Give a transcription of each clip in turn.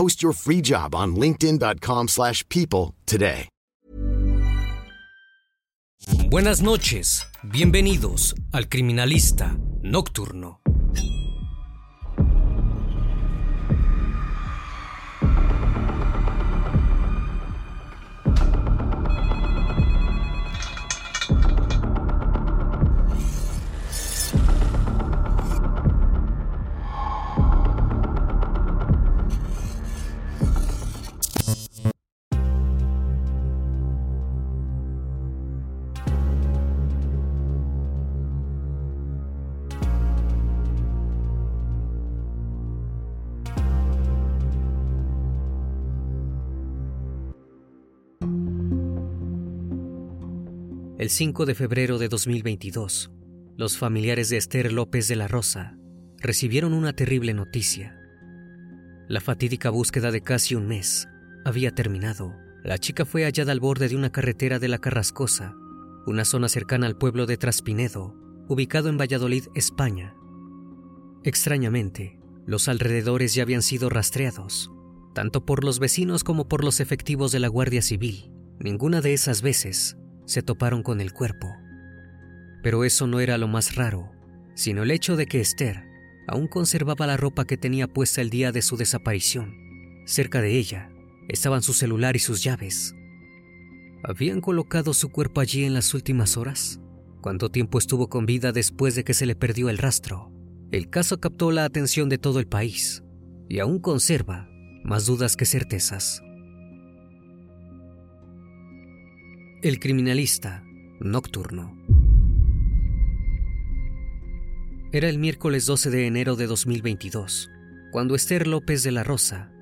Post your free job on linkedin.com/people slash people today. Buenas noches, bienvenidos al Criminalista Nocturno. El 5 de febrero de 2022, los familiares de Esther López de la Rosa recibieron una terrible noticia. La fatídica búsqueda de casi un mes había terminado. La chica fue hallada al borde de una carretera de la Carrascosa, una zona cercana al pueblo de Traspinedo, ubicado en Valladolid, España. Extrañamente, los alrededores ya habían sido rastreados, tanto por los vecinos como por los efectivos de la Guardia Civil. Ninguna de esas veces se toparon con el cuerpo. Pero eso no era lo más raro, sino el hecho de que Esther aún conservaba la ropa que tenía puesta el día de su desaparición. Cerca de ella estaban su celular y sus llaves. ¿Habían colocado su cuerpo allí en las últimas horas? ¿Cuánto tiempo estuvo con vida después de que se le perdió el rastro? El caso captó la atención de todo el país y aún conserva más dudas que certezas. El criminalista nocturno. Era el miércoles 12 de enero de 2022, cuando Esther López de la Rosa,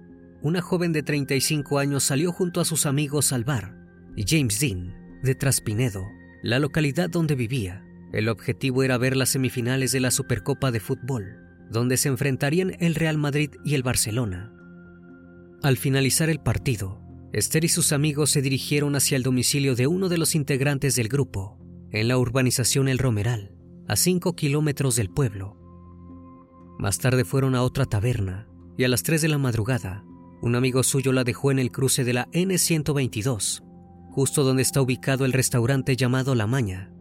una joven de 35 años, salió junto a sus amigos al bar James Dean, de Traspinedo, la localidad donde vivía. El objetivo era ver las semifinales de la Supercopa de Fútbol, donde se enfrentarían el Real Madrid y el Barcelona. Al finalizar el partido, Esther y sus amigos se dirigieron hacia el domicilio de uno de los integrantes del grupo, en la urbanización El Romeral, a 5 kilómetros del pueblo. Más tarde fueron a otra taberna y a las 3 de la madrugada, un amigo suyo la dejó en el cruce de la N122, justo donde está ubicado el restaurante llamado La Maña.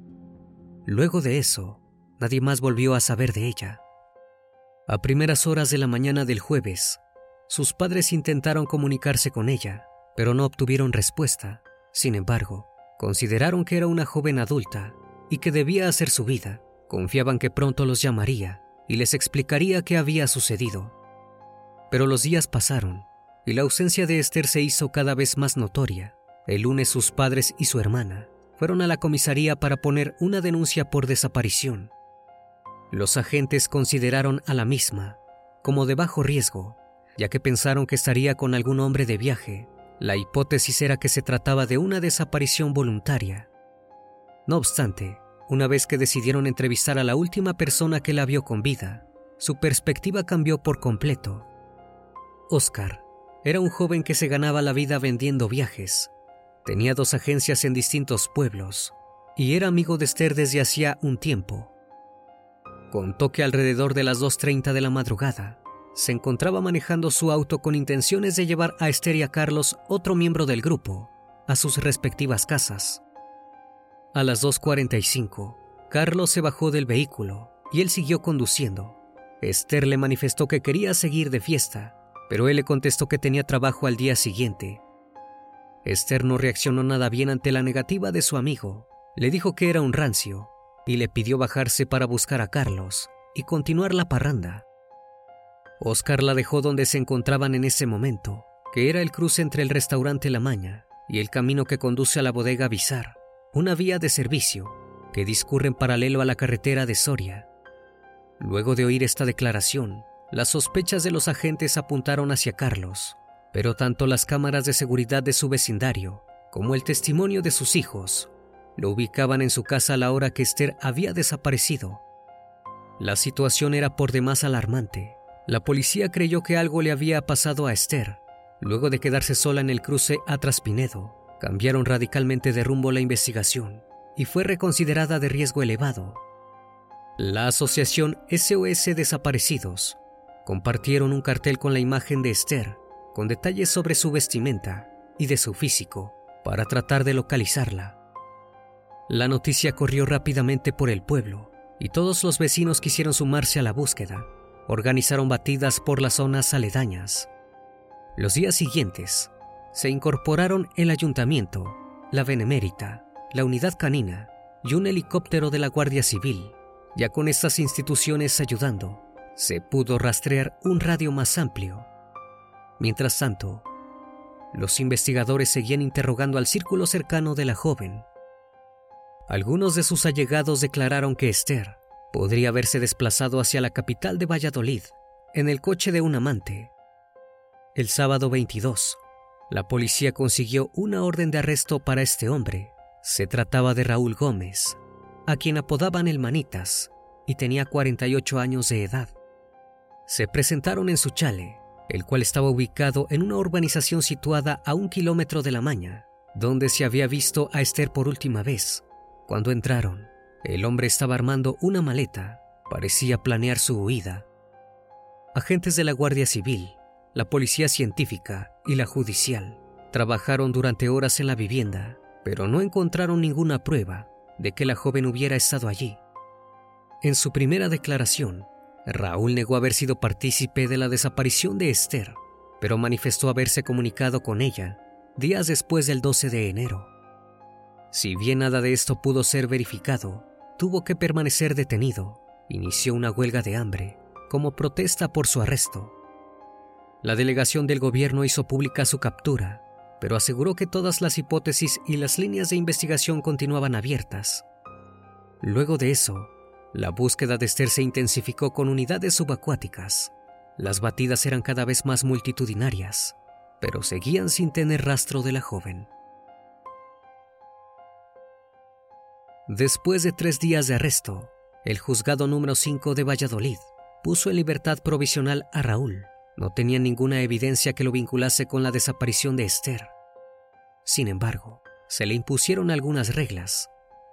Luego de eso, nadie más volvió a saber de ella. A primeras horas de la mañana del jueves, sus padres intentaron comunicarse con ella, pero no obtuvieron respuesta. Sin embargo, consideraron que era una joven adulta y que debía hacer su vida. Confiaban que pronto los llamaría y les explicaría qué había sucedido. Pero los días pasaron y la ausencia de Esther se hizo cada vez más notoria. El lunes sus padres y su hermana fueron a la comisaría para poner una denuncia por desaparición. Los agentes consideraron a la misma como de bajo riesgo, ya que pensaron que estaría con algún hombre de viaje la hipótesis era que se trataba de una desaparición voluntaria. No obstante, una vez que decidieron entrevistar a la última persona que la vio con vida, su perspectiva cambió por completo. Oscar era un joven que se ganaba la vida vendiendo viajes. tenía dos agencias en distintos pueblos y era amigo de Esther desde hacía un tiempo. Contó que alrededor de las 2.30 de la madrugada se encontraba manejando su auto con intenciones de llevar a Esther y a Carlos, otro miembro del grupo, a sus respectivas casas. A las 2.45, Carlos se bajó del vehículo y él siguió conduciendo. Esther le manifestó que quería seguir de fiesta, pero él le contestó que tenía trabajo al día siguiente. Esther no reaccionó nada bien ante la negativa de su amigo. Le dijo que era un rancio y le pidió bajarse para buscar a Carlos y continuar la parranda. Oscar la dejó donde se encontraban en ese momento, que era el cruce entre el restaurante La Maña y el camino que conduce a la bodega Bizar una vía de servicio que discurre en paralelo a la carretera de Soria. Luego de oír esta declaración, las sospechas de los agentes apuntaron hacia Carlos, pero tanto las cámaras de seguridad de su vecindario como el testimonio de sus hijos lo ubicaban en su casa a la hora que Esther había desaparecido. La situación era por demás alarmante. La policía creyó que algo le había pasado a Esther, luego de quedarse sola en el cruce a Traspinedo cambiaron radicalmente de rumbo la investigación y fue reconsiderada de riesgo elevado. La asociación SOS Desaparecidos compartieron un cartel con la imagen de Esther, con detalles sobre su vestimenta y de su físico, para tratar de localizarla. La noticia corrió rápidamente por el pueblo y todos los vecinos quisieron sumarse a la búsqueda. Organizaron batidas por las zonas aledañas. Los días siguientes, se incorporaron el ayuntamiento, la Benemérita, la unidad canina y un helicóptero de la Guardia Civil. Ya con estas instituciones ayudando, se pudo rastrear un radio más amplio. Mientras tanto, los investigadores seguían interrogando al círculo cercano de la joven. Algunos de sus allegados declararon que Esther podría haberse desplazado hacia la capital de Valladolid en el coche de un amante. El sábado 22, la policía consiguió una orden de arresto para este hombre. Se trataba de Raúl Gómez, a quien apodaban el Manitas, y tenía 48 años de edad. Se presentaron en su chale, el cual estaba ubicado en una urbanización situada a un kilómetro de la Maña, donde se había visto a Esther por última vez. Cuando entraron, el hombre estaba armando una maleta, parecía planear su huida. Agentes de la Guardia Civil la policía científica y la judicial trabajaron durante horas en la vivienda, pero no encontraron ninguna prueba de que la joven hubiera estado allí. En su primera declaración, Raúl negó haber sido partícipe de la desaparición de Esther, pero manifestó haberse comunicado con ella días después del 12 de enero. Si bien nada de esto pudo ser verificado, tuvo que permanecer detenido. Inició una huelga de hambre como protesta por su arresto la delegación del gobierno hizo pública su captura, pero aseguró que todas las hipótesis y las líneas de investigación continuaban abiertas. Luego de eso, la búsqueda de Esther se intensificó con unidades subacuáticas. Las batidas eran cada vez más multitudinarias, pero seguían sin tener rastro de la joven. Después de tres días de arresto, el juzgado número 5 de Valladolid puso en libertad provisional a Raúl, no tenía ninguna evidencia que lo vinculase con la desaparición de Esther. Sin embargo, se le impusieron algunas reglas.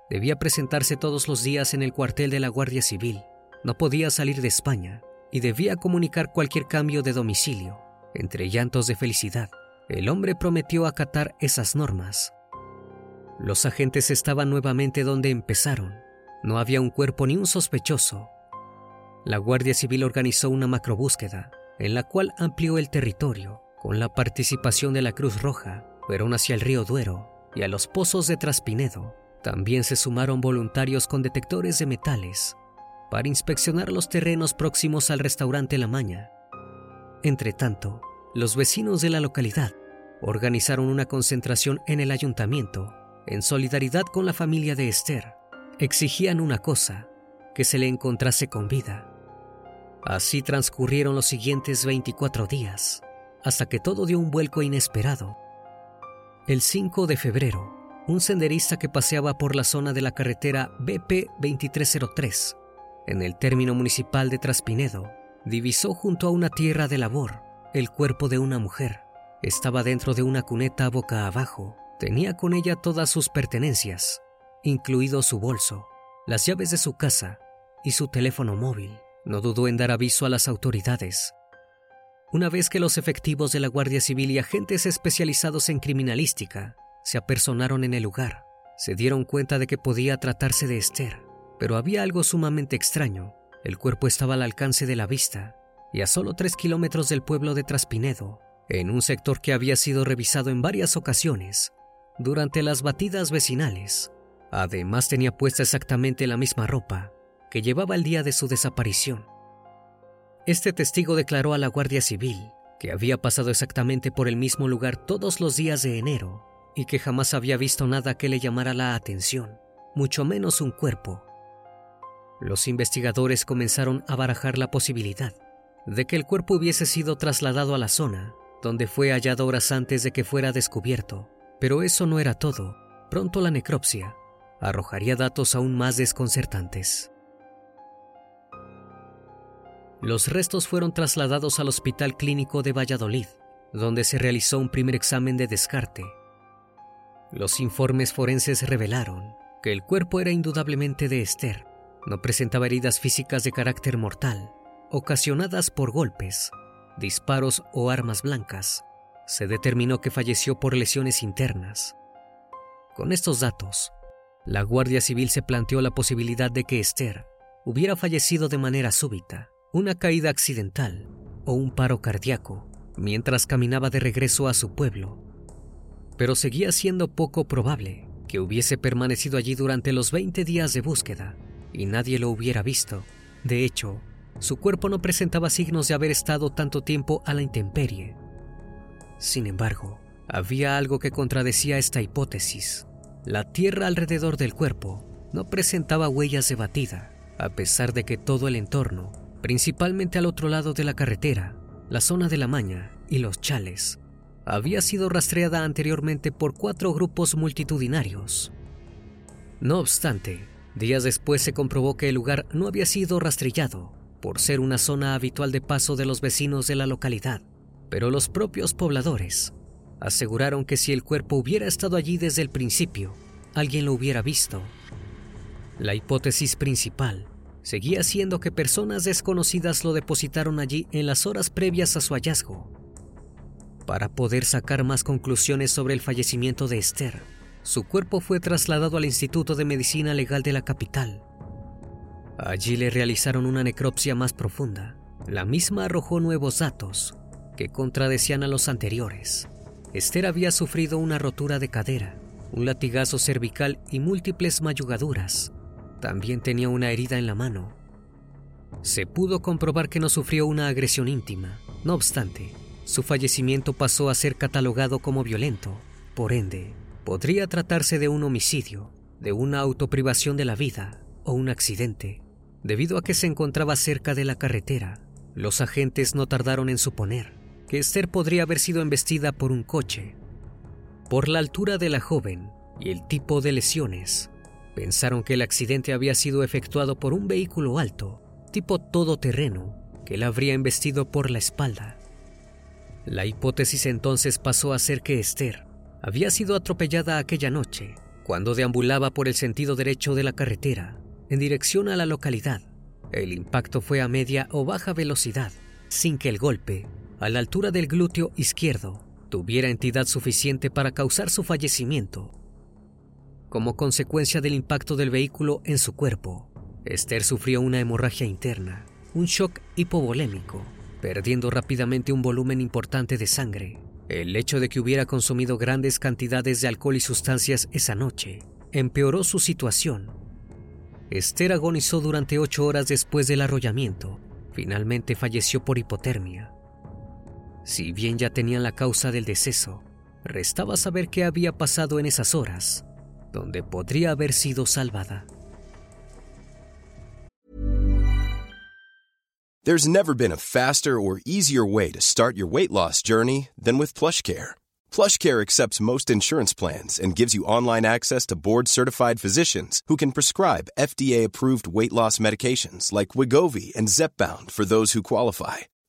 Debía presentarse todos los días en el cuartel de la Guardia Civil, no podía salir de España y debía comunicar cualquier cambio de domicilio. Entre llantos de felicidad, el hombre prometió acatar esas normas. Los agentes estaban nuevamente donde empezaron. No había un cuerpo ni un sospechoso. La Guardia Civil organizó una macrobúsqueda en la cual amplió el territorio con la participación de la Cruz Roja, fueron hacia el río Duero y a los pozos de Traspinedo. También se sumaron voluntarios con detectores de metales para inspeccionar los terrenos próximos al restaurante La Maña. Entre tanto, los vecinos de la localidad organizaron una concentración en el ayuntamiento en solidaridad con la familia de Esther. Exigían una cosa, que se le encontrase con vida. Así transcurrieron los siguientes 24 días, hasta que todo dio un vuelco inesperado. El 5 de febrero, un senderista que paseaba por la zona de la carretera BP 2303, en el término municipal de Traspinedo, divisó junto a una tierra de labor el cuerpo de una mujer. Estaba dentro de una cuneta boca abajo, Tenía con ella todas sus pertenencias, incluido su bolso, las llaves de su casa y su teléfono móvil. No dudó en dar aviso a las autoridades. Una vez que los efectivos de la Guardia Civil y agentes especializados en criminalística se apersonaron en el lugar, se dieron cuenta de que podía tratarse de Esther, pero había algo sumamente extraño. El cuerpo estaba al alcance de la vista y a solo tres kilómetros del pueblo de Traspinedo, en un sector que había sido revisado en varias ocasiones durante las batidas vecinales. Además tenía puesta exactamente la misma ropa que llevaba el día de su desaparición. Este testigo declaró a la Guardia Civil que había pasado exactamente por el mismo lugar todos los días de enero y que jamás había visto nada que le llamara la atención, mucho menos un cuerpo. Los investigadores comenzaron a barajar la posibilidad de que el cuerpo hubiese sido trasladado a la zona donde fue hallado horas antes de que fuera descubierto. Pero eso no era todo. Pronto la necropsia arrojaría datos aún más desconcertantes. Los restos fueron trasladados al Hospital Clínico de Valladolid, donde se realizó un primer examen de descarte. Los informes forenses revelaron que el cuerpo era indudablemente de Esther. No presentaba heridas físicas de carácter mortal, ocasionadas por golpes, disparos o armas blancas. Se determinó que falleció por lesiones internas. Con estos datos, la Guardia Civil se planteó la posibilidad de que Esther hubiera fallecido de manera súbita, una caída accidental o un paro cardíaco mientras caminaba de regreso a su pueblo. Pero seguía siendo poco probable que hubiese permanecido allí durante los 20 días de búsqueda y nadie lo hubiera visto. De hecho, su cuerpo no presentaba signos de haber estado tanto tiempo a la intemperie. Sin embargo, había algo que contradecía esta hipótesis. La tierra alrededor del cuerpo no presentaba huellas de batida, a pesar de que todo el entorno, principalmente al otro lado de la carretera, la zona de la Maña y los chales, había sido rastreada anteriormente por cuatro grupos multitudinarios. No obstante, días después se comprobó que el lugar no había sido rastrillado por ser una zona habitual de paso de los vecinos de la localidad, pero los propios pobladores aseguraron que si el cuerpo hubiera estado allí desde el principio, alguien lo hubiera visto. La hipótesis principal seguía siendo que personas desconocidas lo depositaron allí en las horas previas a su hallazgo. Para poder sacar más conclusiones sobre el fallecimiento de Esther, su cuerpo fue trasladado al Instituto de Medicina Legal de la capital, Allí le realizaron una necropsia más profunda. La misma arrojó nuevos datos que contradecían a los anteriores. Esther había sufrido una rotura de cadera, un latigazo cervical y múltiples mayugaduras. También tenía una herida en la mano. Se pudo comprobar que no sufrió una agresión íntima. No obstante, su fallecimiento pasó a ser catalogado como violento. Por ende, podría tratarse de un homicidio, de una autoprivación de la vida o un accidente. Debido a que se encontraba cerca de la carretera, los agentes no tardaron en suponer que Esther podría haber sido embestida por un coche. Por la altura de la joven y el tipo de lesiones, pensaron que el accidente había sido efectuado por un vehículo alto, tipo todoterreno, que la habría embestido por la espalda. La hipótesis entonces pasó a ser que Esther había sido atropellada aquella noche cuando deambulaba por el sentido derecho de la carretera en dirección a la localidad. El impacto fue a media o baja velocidad, sin que el golpe, a la altura del glúteo izquierdo, tuviera entidad suficiente para causar su fallecimiento. Como consecuencia del impacto del vehículo en su cuerpo, Esther sufrió una hemorragia interna, un shock hipovolémico, perdiendo rápidamente un volumen importante de sangre. El hecho de que hubiera consumido grandes cantidades de alcohol y sustancias esa noche empeoró su situación Esther agonizó durante ocho horas después del arrollamiento. Finalmente falleció por hipotermia. Si bien ya tenían la causa del deceso, restaba saber qué había pasado en esas horas, donde podría haber sido salvada. There's never been a faster or easier way to start your weight loss journey than with PlushCare. PlushCare accepts most insurance plans and gives you online access to board-certified physicians who can prescribe FDA-approved weight loss medications like Wigovi and Zepbound for those who qualify.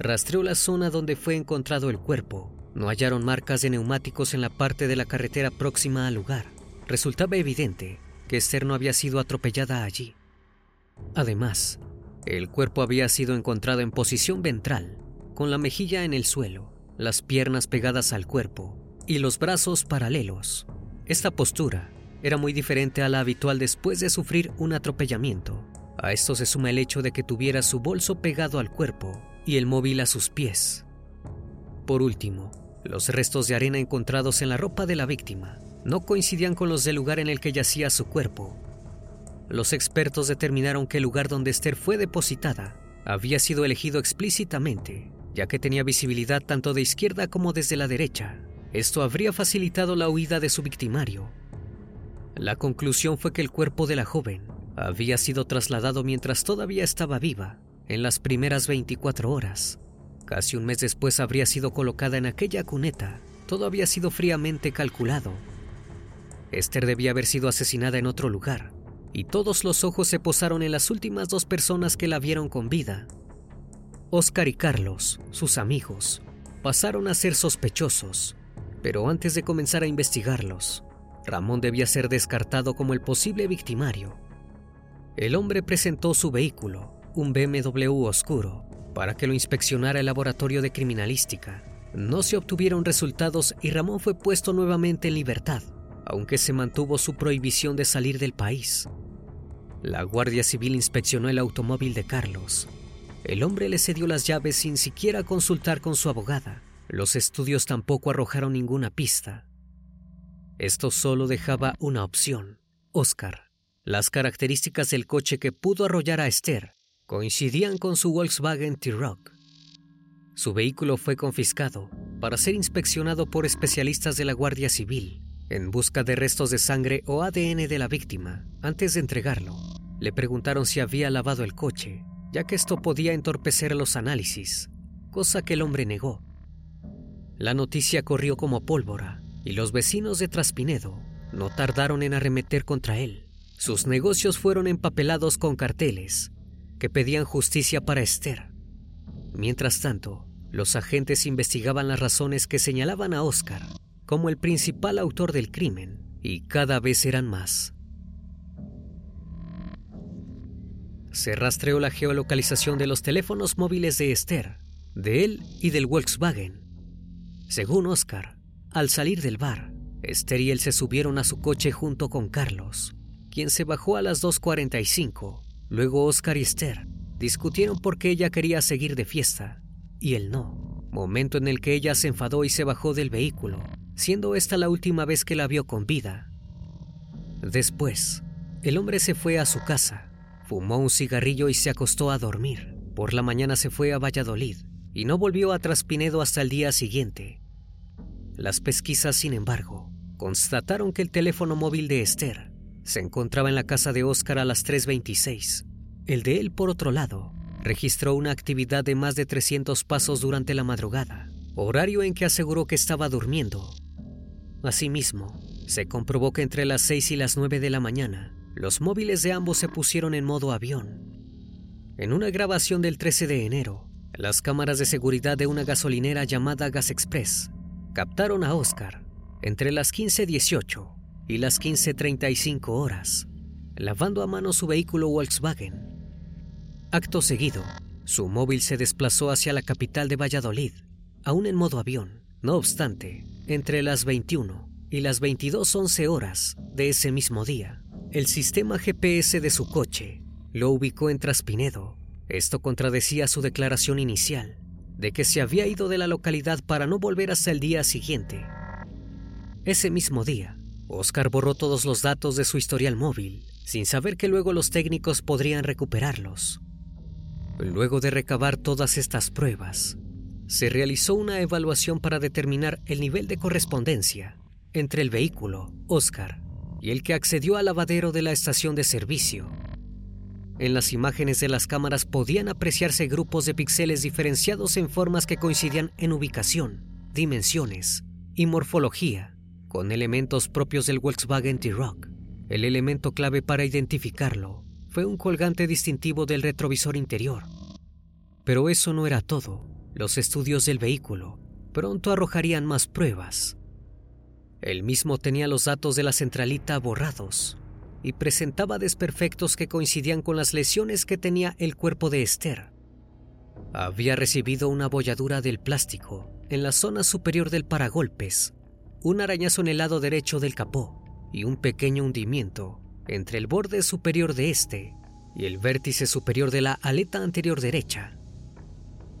rastreó la zona donde fue encontrado el cuerpo. No hallaron marcas de neumáticos en la parte de la carretera próxima al lugar. Resultaba evidente que Esther no había sido atropellada allí. Además, el cuerpo había sido encontrado en posición ventral, con la mejilla en el suelo, las piernas pegadas al cuerpo y los brazos paralelos. Esta postura era muy diferente a la habitual después de sufrir un atropellamiento. A esto se suma el hecho de que tuviera su bolso pegado al cuerpo y el móvil a sus pies. Por último, los restos de arena encontrados en la ropa de la víctima no coincidían con los del lugar en el que yacía su cuerpo. Los expertos determinaron que el lugar donde Esther fue depositada había sido elegido explícitamente, ya que tenía visibilidad tanto de izquierda como desde la derecha. Esto habría facilitado la huida de su victimario. La conclusión fue que el cuerpo de la joven había sido trasladado mientras todavía estaba viva en las primeras 24 horas. Casi un mes después habría sido colocada en aquella cuneta. Todo había sido fríamente calculado. Esther debía haber sido asesinada en otro lugar, y todos los ojos se posaron en las últimas dos personas que la vieron con vida. Oscar y Carlos, sus amigos, pasaron a ser sospechosos, pero antes de comenzar a investigarlos, Ramón debía ser descartado como el posible victimario. El hombre presentó su vehículo, un BMW oscuro para que lo inspeccionara el laboratorio de criminalística. No se obtuvieron resultados y Ramón fue puesto nuevamente en libertad, aunque se mantuvo su prohibición de salir del país. La Guardia Civil inspeccionó el automóvil de Carlos. El hombre le cedió las llaves sin siquiera consultar con su abogada. Los estudios tampoco arrojaron ninguna pista. Esto solo dejaba una opción, Oscar. Las características del coche que pudo arrollar a Esther coincidían con su Volkswagen T-Rock. Su vehículo fue confiscado para ser inspeccionado por especialistas de la Guardia Civil en busca de restos de sangre o ADN de la víctima. Antes de entregarlo, le preguntaron si había lavado el coche, ya que esto podía entorpecer los análisis, cosa que el hombre negó. La noticia corrió como pólvora y los vecinos de Traspinedo no tardaron en arremeter contra él. Sus negocios fueron empapelados con carteles que pedían justicia para Esther. Mientras tanto, los agentes investigaban las razones que señalaban a Oscar como el principal autor del crimen, y cada vez eran más. Se rastreó la geolocalización de los teléfonos móviles de Esther, de él y del Volkswagen. Según Oscar, al salir del bar, Esther y él se subieron a su coche junto con Carlos, quien se bajó a las 2.45 Luego Oscar y Esther discutieron por qué ella quería seguir de fiesta y él no, momento en el que ella se enfadó y se bajó del vehículo, siendo esta la última vez que la vio con vida. Después, el hombre se fue a su casa, fumó un cigarrillo y se acostó a dormir. Por la mañana se fue a Valladolid y no volvió a Traspinedo hasta el día siguiente. Las pesquisas, sin embargo, constataron que el teléfono móvil de Esther se encontraba en la casa de Oscar a las 3.26. El de él, por otro lado, registró una actividad de más de 300 pasos durante la madrugada, horario en que aseguró que estaba durmiendo. Asimismo, se comprobó que entre las 6 y las 9 de la mañana, los móviles de ambos se pusieron en modo avión. En una grabación del 13 de enero, las cámaras de seguridad de una gasolinera llamada Gas Express captaron a Oscar entre las 15.18 y las 15.35 horas, lavando a mano su vehículo Volkswagen. Acto seguido, su móvil se desplazó hacia la capital de Valladolid, aún en modo avión. No obstante, entre las 21 y las 22.11 horas de ese mismo día, el sistema GPS de su coche lo ubicó en Traspinedo, Esto contradecía su declaración inicial de que se había ido de la localidad para no volver hasta el día siguiente. Ese mismo día, Oscar borró todos los datos de su historial móvil, sin saber que luego los técnicos podrían recuperarlos. Luego de recabar todas estas pruebas, se realizó una evaluación para determinar el nivel de correspondencia entre el vehículo, Oscar, y el que accedió al lavadero de la estación de servicio. En las imágenes de las cámaras podían apreciarse grupos de píxeles diferenciados en formas que coincidían en ubicación, dimensiones y morfología, con elementos propios del Volkswagen T-Rock. El elemento clave para identificarlo fue un colgante distintivo del retrovisor interior. Pero eso no era todo. Los estudios del vehículo pronto arrojarían más pruebas. El mismo tenía los datos de la centralita borrados y presentaba desperfectos que coincidían con las lesiones que tenía el cuerpo de Esther. Había recibido una bolladura del plástico en la zona superior del paragolpes, un arañazo en el lado derecho del capó y un pequeño hundimiento entre el borde superior de este y el vértice superior de la aleta anterior derecha.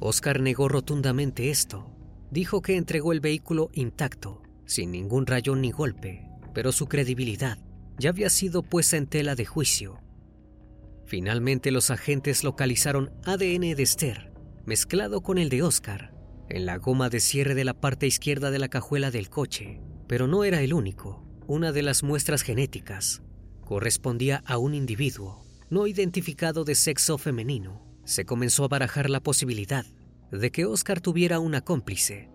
Oscar negó rotundamente esto. Dijo que entregó el vehículo intacto, sin ningún rayón ni golpe, pero su credibilidad ya había sido puesta en tela de juicio. Finalmente los agentes localizaron ADN de Esther, mezclado con el de Oscar, en la goma de cierre de la parte izquierda de la cajuela del coche, pero no era el único. Una de las muestras genéticas correspondía a un individuo no identificado de sexo femenino. Se comenzó a barajar la posibilidad de que Oscar tuviera una cómplice.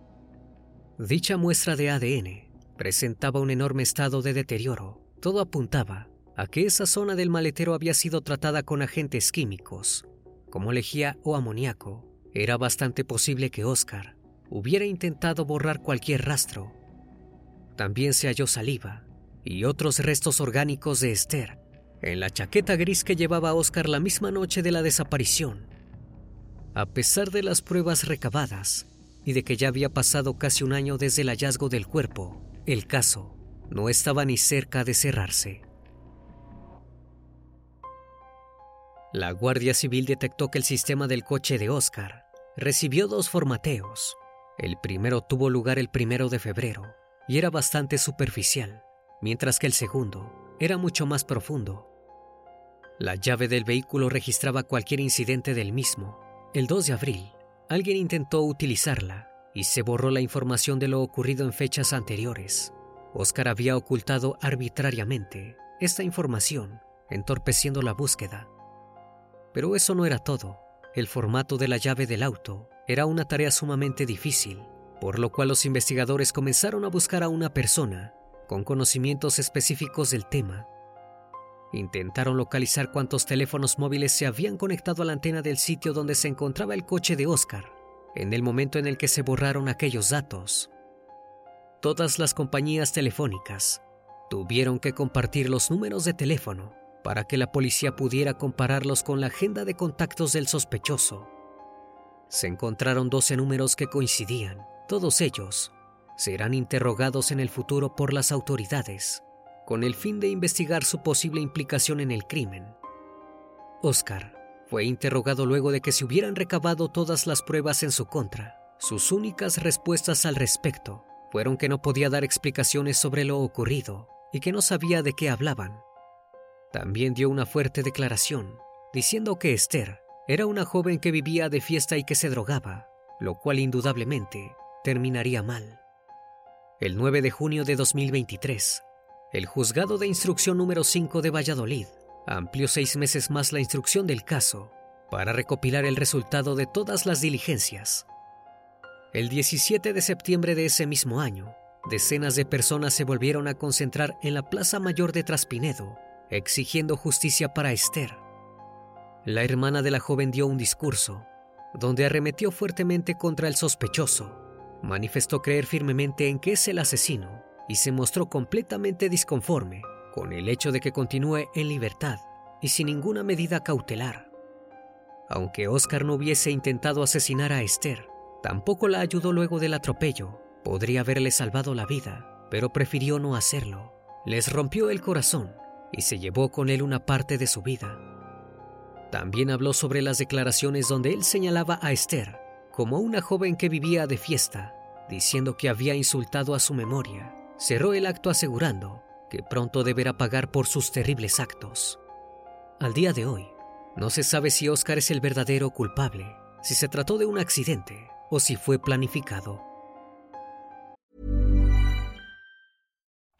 Dicha muestra de ADN presentaba un enorme estado de deterioro. Todo apuntaba a que esa zona del maletero había sido tratada con agentes químicos, como lejía o amoníaco. Era bastante posible que Oscar hubiera intentado borrar cualquier rastro. También se halló saliva y otros restos orgánicos de Esther en la chaqueta gris que llevaba Oscar la misma noche de la desaparición. A pesar de las pruebas recabadas y de que ya había pasado casi un año desde el hallazgo del cuerpo, el caso no estaba ni cerca de cerrarse. La Guardia Civil detectó que el sistema del coche de Oscar recibió dos formateos. El primero tuvo lugar el primero de febrero y era bastante superficial mientras que el segundo era mucho más profundo. La llave del vehículo registraba cualquier incidente del mismo. El 2 de abril, alguien intentó utilizarla y se borró la información de lo ocurrido en fechas anteriores. Oscar había ocultado arbitrariamente esta información, entorpeciendo la búsqueda. Pero eso no era todo. El formato de la llave del auto era una tarea sumamente difícil, por lo cual los investigadores comenzaron a buscar a una persona con conocimientos específicos del tema. Intentaron localizar cuántos teléfonos móviles se habían conectado a la antena del sitio donde se encontraba el coche de Oscar en el momento en el que se borraron aquellos datos. Todas las compañías telefónicas tuvieron que compartir los números de teléfono para que la policía pudiera compararlos con la agenda de contactos del sospechoso. Se encontraron 12 números que coincidían, todos ellos serán interrogados en el futuro por las autoridades, con el fin de investigar su posible implicación en el crimen. Oscar fue interrogado luego de que se hubieran recabado todas las pruebas en su contra. Sus únicas respuestas al respecto fueron que no podía dar explicaciones sobre lo ocurrido y que no sabía de qué hablaban. También dio una fuerte declaración, diciendo que Esther era una joven que vivía de fiesta y que se drogaba, lo cual indudablemente terminaría mal. El 9 de junio de 2023, el Juzgado de Instrucción número 5 de Valladolid amplió seis meses más la instrucción del caso para recopilar el resultado de todas las diligencias. El 17 de septiembre de ese mismo año, decenas de personas se volvieron a concentrar en la Plaza Mayor de Traspinedo, exigiendo justicia para Esther. La hermana de la joven dio un discurso, donde arremetió fuertemente contra el sospechoso manifestó creer firmemente en que es el asesino y se mostró completamente disconforme con el hecho de que continúe en libertad y sin ninguna medida cautelar. Aunque Oscar no hubiese intentado asesinar a Esther, tampoco la ayudó luego del atropello. Podría haberle salvado la vida, pero prefirió no hacerlo. Les rompió el corazón y se llevó con él una parte de su vida. También habló sobre las declaraciones donde él señalaba a Esther como una joven que vivía de fiesta, diciendo que había insultado a su memoria. Cerró el acto asegurando que pronto deberá pagar por sus terribles actos. Al día de hoy, no se sabe si Oscar es el verdadero culpable, si se trató de un accidente o si fue planificado.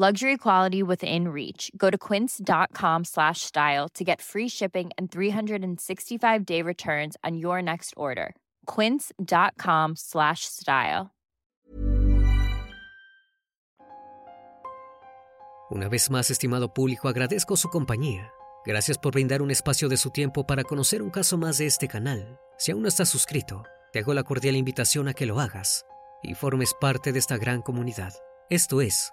Luxury quality within reach. Go to quince.com slash style to get free shipping and 365 day returns on your next order. Quince.com slash style. Una vez más, estimado público, agradezco su compañía. Gracias por brindar un espacio de su tiempo para conocer un caso más de este canal. Si aún no estás suscrito, te hago la cordial invitación a que lo hagas y formes parte de esta gran comunidad. Esto es